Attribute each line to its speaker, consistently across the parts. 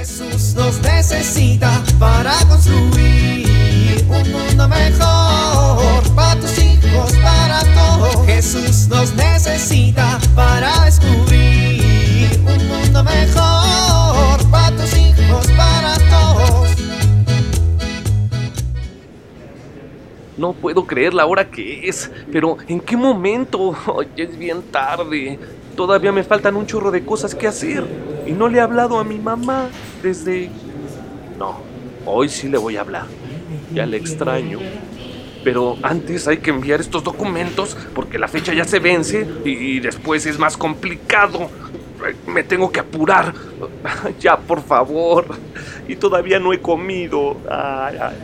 Speaker 1: Jesús nos necesita para construir un mundo mejor para tus hijos, para todos. Jesús nos necesita para descubrir un mundo mejor para tus hijos, para todos.
Speaker 2: No puedo creer la hora que es. Pero, ¿en qué momento? Ya es bien tarde. Todavía me faltan un chorro de cosas que hacer. Y no le he hablado a mi mamá desde... No, hoy sí le voy a hablar. Ya le extraño. Pero antes hay que enviar estos documentos porque la fecha ya se vence y después es más complicado. Me tengo que apurar. Ya, por favor. Y todavía no he comido. Ay, ay.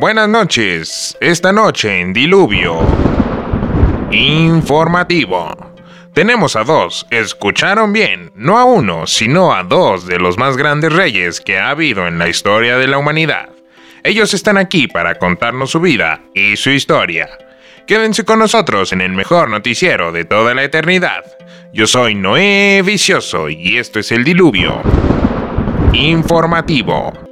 Speaker 3: Buenas noches. Esta noche en Diluvio. Informativo. Tenemos a dos, escucharon bien, no a uno, sino a dos de los más grandes reyes que ha habido en la historia de la humanidad. Ellos están aquí para contarnos su vida y su historia. Quédense con nosotros en el mejor noticiero de toda la eternidad. Yo soy Noé Vicioso y esto es el Diluvio. Informativo.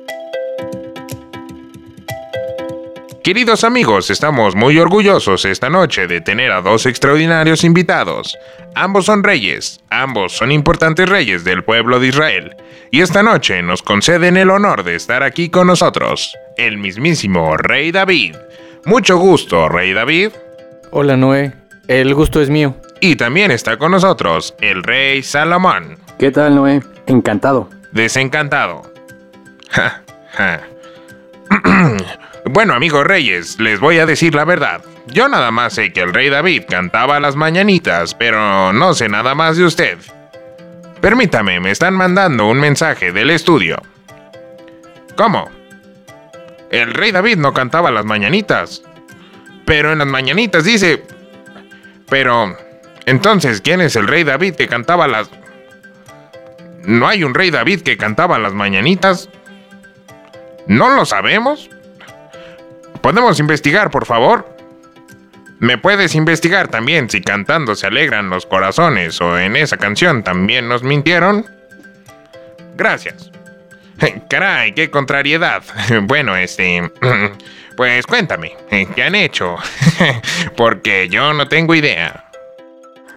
Speaker 3: Queridos amigos, estamos muy orgullosos esta noche de tener a dos extraordinarios invitados. Ambos son reyes, ambos son importantes reyes del pueblo de Israel, y esta noche nos conceden el honor de estar aquí con nosotros, el mismísimo Rey David. Mucho gusto, Rey David.
Speaker 4: Hola Noé, el gusto es mío.
Speaker 3: Y también está con nosotros el Rey Salomón.
Speaker 5: ¿Qué tal, Noé? Encantado.
Speaker 3: Desencantado. Ja, ja. Bueno, amigos reyes, les voy a decir la verdad. Yo nada más sé que el rey David cantaba las mañanitas, pero no sé nada más de usted. Permítame, me están mandando un mensaje del estudio. ¿Cómo? El rey David no cantaba las mañanitas. Pero en las mañanitas dice... Pero... Entonces, ¿quién es el rey David que cantaba las... ¿No hay un rey David que cantaba las mañanitas? ¿No lo sabemos? ¿Podemos investigar, por favor? ¿Me puedes investigar también si cantando se alegran los corazones o en esa canción también nos mintieron? Gracias. Caray, qué contrariedad. Bueno, este... Pues cuéntame, ¿qué han hecho? Porque yo no tengo idea.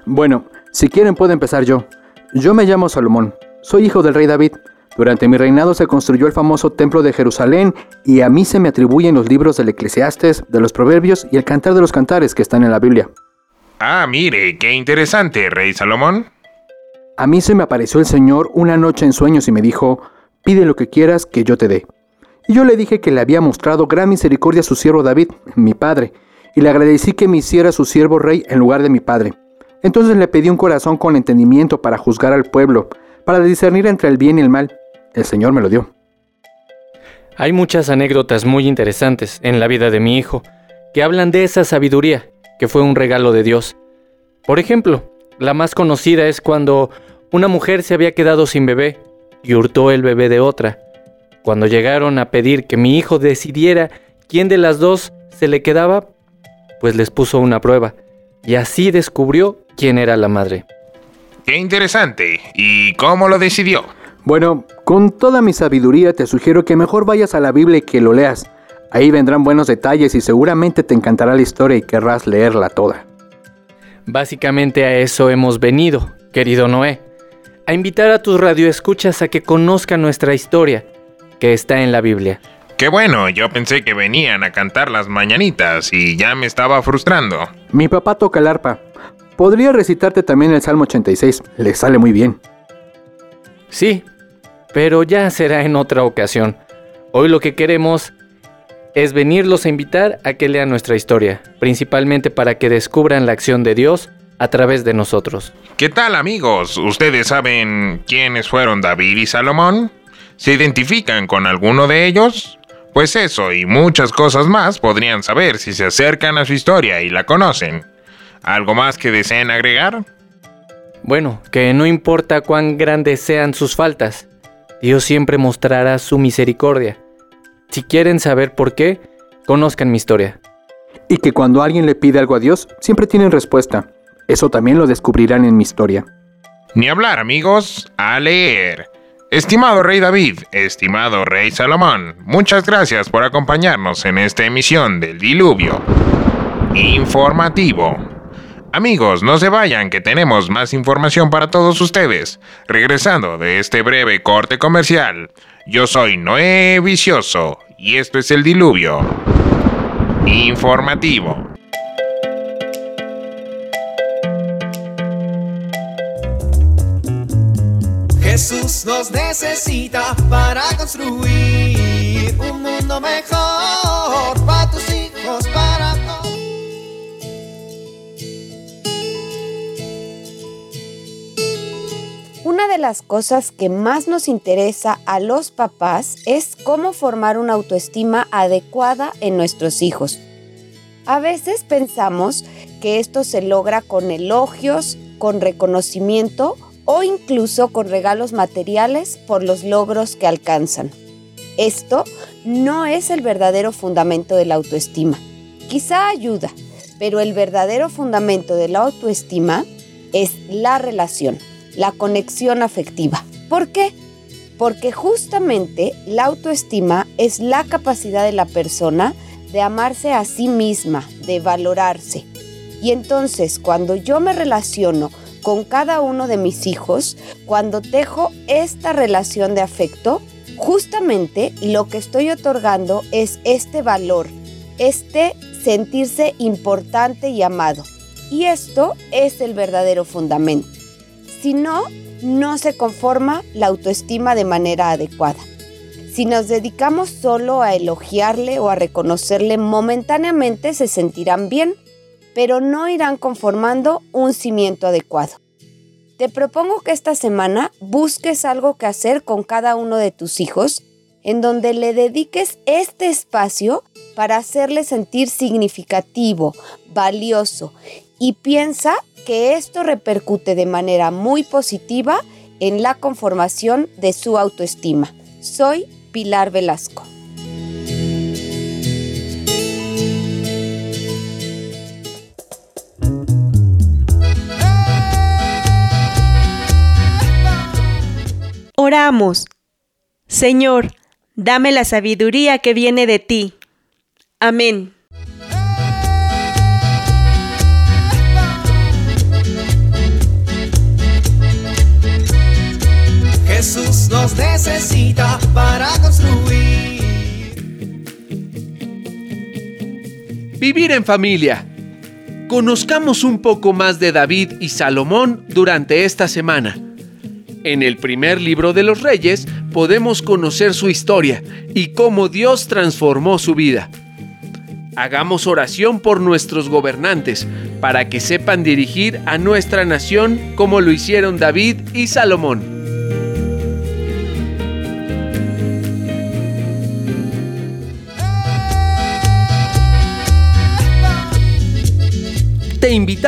Speaker 5: Bueno, si quieren puedo empezar yo. Yo me llamo Salomón. Soy hijo del rey David. Durante mi reinado se construyó el famoso templo de Jerusalén y a mí se me atribuyen los libros del Eclesiastes, de los Proverbios y el Cantar de los Cantares que están en la Biblia.
Speaker 3: Ah, mire, qué interesante, Rey Salomón.
Speaker 5: A mí se me apareció el Señor una noche en sueños y me dijo, pide lo que quieras que yo te dé. Y yo le dije que le había mostrado gran misericordia a su siervo David, mi padre, y le agradecí que me hiciera su siervo rey en lugar de mi padre. Entonces le pedí un corazón con entendimiento para juzgar al pueblo, para discernir entre el bien y el mal. El Señor me lo dio.
Speaker 4: Hay muchas anécdotas muy interesantes en la vida de mi hijo que hablan de esa sabiduría que fue un regalo de Dios. Por ejemplo, la más conocida es cuando una mujer se había quedado sin bebé y hurtó el bebé de otra. Cuando llegaron a pedir que mi hijo decidiera quién de las dos se le quedaba, pues les puso una prueba y así descubrió quién era la madre.
Speaker 3: Qué interesante. ¿Y cómo lo decidió?
Speaker 5: Bueno, con toda mi sabiduría te sugiero que mejor vayas a la Biblia y que lo leas. Ahí vendrán buenos detalles y seguramente te encantará la historia y querrás leerla toda.
Speaker 4: Básicamente a eso hemos venido, querido Noé. A invitar a tus radioescuchas a que conozcan nuestra historia, que está en la Biblia.
Speaker 3: Qué bueno, yo pensé que venían a cantar las mañanitas y ya me estaba frustrando.
Speaker 5: Mi papá toca el arpa. Podría recitarte también el Salmo 86, le sale muy bien.
Speaker 4: Sí, pero ya será en otra ocasión. Hoy lo que queremos es venirlos a invitar a que lean nuestra historia, principalmente para que descubran la acción de Dios a través de nosotros.
Speaker 3: ¿Qué tal amigos? ¿Ustedes saben quiénes fueron David y Salomón? ¿Se identifican con alguno de ellos? Pues eso y muchas cosas más podrían saber si se acercan a su historia y la conocen. ¿Algo más que deseen agregar?
Speaker 4: Bueno, que no importa cuán grandes sean sus faltas, Dios siempre mostrará su misericordia. Si quieren saber por qué, conozcan mi historia.
Speaker 5: Y que cuando alguien le pide algo a Dios, siempre tienen respuesta. Eso también lo descubrirán en mi historia.
Speaker 3: Ni hablar, amigos, a leer. Estimado Rey David, estimado Rey Salomón, muchas gracias por acompañarnos en esta emisión del Diluvio Informativo. Amigos, no se vayan que tenemos más información para todos ustedes. Regresando de este breve corte comercial, yo soy Noé Vicioso y esto es el Diluvio Informativo.
Speaker 1: Jesús nos necesita para construir un mundo mejor
Speaker 6: las cosas que más nos interesa a los papás es cómo formar una autoestima adecuada en nuestros hijos. A veces pensamos que esto se logra con elogios, con reconocimiento o incluso con regalos materiales por los logros que alcanzan. Esto no es el verdadero fundamento de la autoestima. Quizá ayuda, pero el verdadero fundamento de la autoestima es la relación, la conexión afectiva. ¿Por qué? Porque justamente la autoestima es la capacidad de la persona de amarse a sí misma, de valorarse. Y entonces cuando yo me relaciono con cada uno de mis hijos, cuando tejo esta relación de afecto, justamente lo que estoy otorgando es este valor, este sentirse importante y amado. Y esto es el verdadero fundamento. Si no, no se conforma la autoestima de manera adecuada. Si nos dedicamos solo a elogiarle o a reconocerle momentáneamente se sentirán bien, pero no irán conformando un cimiento adecuado. Te propongo que esta semana busques algo que hacer con cada uno de tus hijos, en donde le dediques este espacio para hacerle sentir significativo, valioso, y piensa que esto repercute de manera muy positiva en la conformación de su autoestima. Soy Pilar Velasco.
Speaker 7: Oramos. Señor, dame la sabiduría que viene de ti. Amén.
Speaker 1: Necesita para construir.
Speaker 2: Vivir en familia. Conozcamos un poco más de David y Salomón durante esta semana. En el primer libro de los reyes podemos conocer su historia y cómo Dios transformó su vida. Hagamos oración por nuestros gobernantes para que sepan dirigir a nuestra nación como lo hicieron David y Salomón.